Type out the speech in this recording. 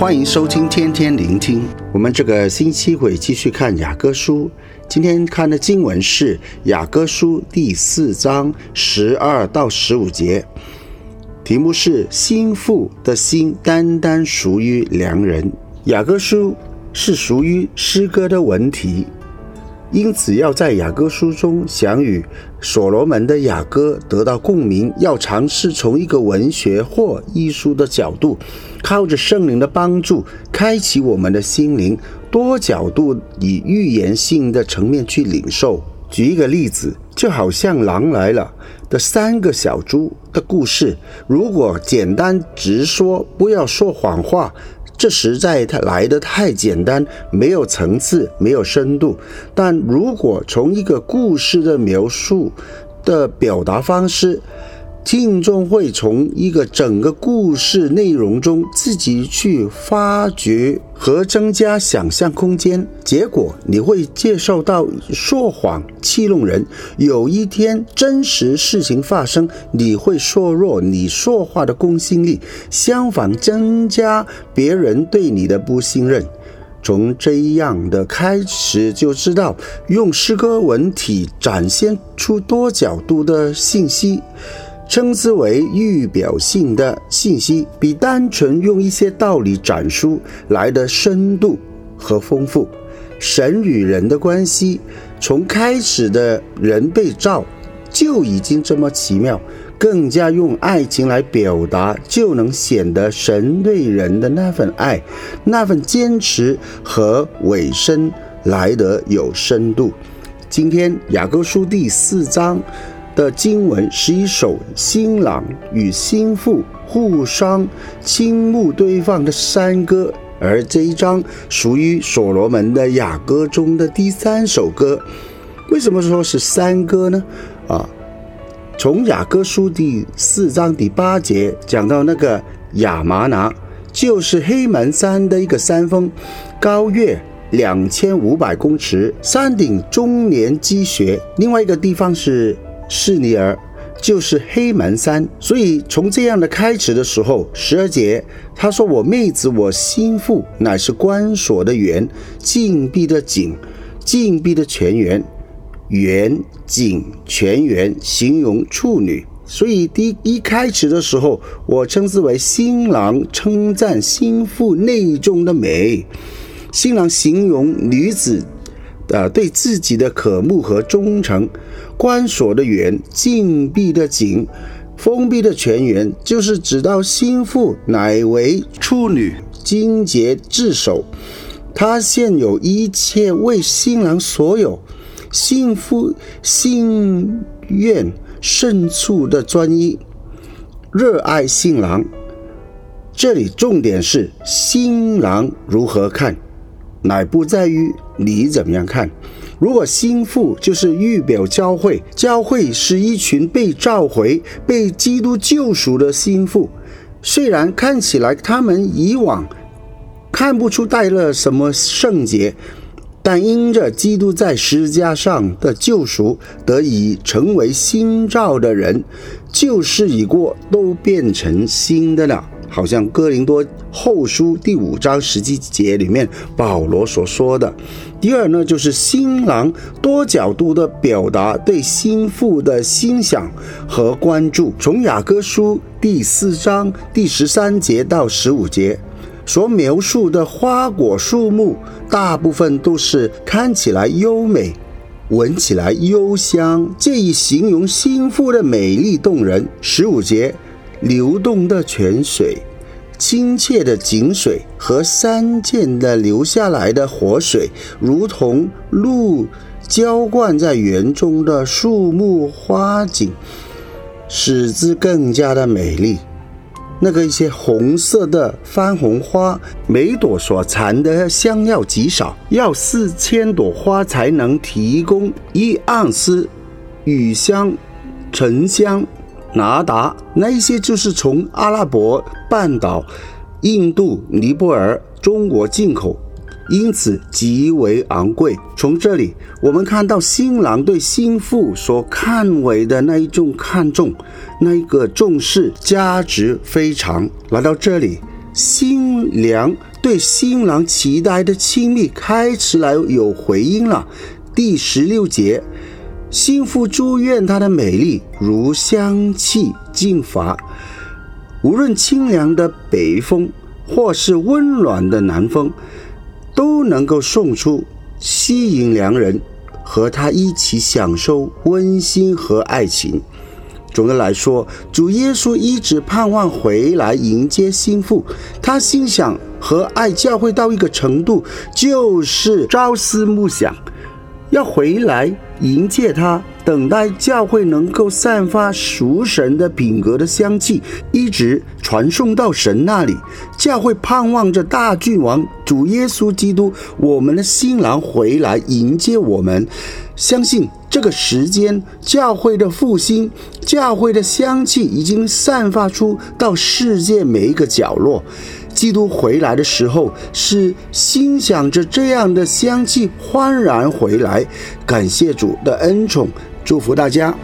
欢迎收听天天聆听。我们这个星期会继续看雅歌书，今天看的经文是雅歌书第四章十二到十五节，题目是“心腹的心单单属于良人”。雅歌书是属于诗歌的文体。因此，要在雅歌书中想与所罗门的雅歌得到共鸣，要尝试从一个文学或艺术的角度，靠着圣灵的帮助，开启我们的心灵，多角度以预言性的层面去领受。举一个例子，就好像《狼来了》的三个小猪的故事，如果简单直说，不要说谎话。这实在太来得太简单，没有层次，没有深度。但如果从一个故事的描述的表达方式，听众会从一个整个故事内容中自己去发掘和增加想象空间，结果你会介绍到说谎戏弄人。有一天真实事情发生，你会削弱你说话的公信力，相反增加别人对你的不信任。从这样的开始就知道用诗歌文体展现出多角度的信息。称之为预表性的信息，比单纯用一些道理展述来的深度和丰富。神与人的关系，从开始的人被造就已经这么奇妙，更加用爱情来表达，就能显得神对人的那份爱、那份坚持和委身来得有深度。今天雅各书第四章。的经文是一首新郎与新妇互相倾慕对方的山歌，而这一章属于所罗门的雅歌中的第三首歌。为什么说是山歌呢？啊，从雅歌书第四章第八节讲到那个亚麻拿，就是黑门山的一个山峰，高约两千五百公尺，山顶终年积雪。另外一个地方是。示尼珥就是黑门山，所以从这样的开始的时候，十二节他说：“我妹子，我心腹乃是关锁的园，禁闭的井，禁闭的泉源，园井泉源形容处女。所以第一开始的时候，我称之为新郎称赞心腹内中的美，新郎形容女子。”呃，对自己的渴慕和忠诚，关锁的远，禁闭的紧，封闭的泉源，就是指到新妇乃为处女，贞洁自守，她现有一切为新郎所有，新妇心愿深处的专一，热爱新郎。这里重点是新郎如何看。乃不在于你怎么样看。如果心腹就是预表教会，教会是一群被召回、被基督救赎的心腹。虽然看起来他们以往看不出带了什么圣洁，但因着基督在十字架上的救赎，得以成为新造的人，旧事已过，都变成新的了。好像哥林多后书第五章十七节里面保罗所说的。第二呢，就是新郎多角度的表达对新妇的欣赏和关注。从雅各书第四章第十三节到十五节所描述的花果树木，大部分都是看起来优美，闻起来幽香，借以形容心妇的美丽动人。十五节。流动的泉水，清澈的井水和山涧的流下来的活水，如同露浇灌在园中的树木花景，使之更加的美丽。那个一些红色的番红花，每朵所产的香料极少，要四千朵花才能提供一盎司雨香、沉香。拿达那一些就是从阿拉伯半岛、印度、尼泊尔、中国进口，因此极为昂贵。从这里我们看到新郎对新妇所看为的那一种看重，那一个重视价值非常。来到这里，新娘对新郎期待的亲密开始来有回音了。第十六节，新妇祝愿她的美丽如香气净发，无论清凉的北风或是温暖的南风，都能够送出，吸引良人和他一起享受温馨和爱情。总的来说，主耶稣一直盼望回来迎接新妇。他心想和爱教会到一个程度，就是朝思暮想，要回来迎接他，等待教会能够散发属神的品格的香气，一直传送到神那里。教会盼望着大君王主耶稣基督，我们的新郎回来迎接我们。相信这个时间，教会的复兴，教会的香气已经散发出到世界每一个角落。基督回来的时候，是心想着这样的香气欢然回来。感谢主的恩宠，祝福大家。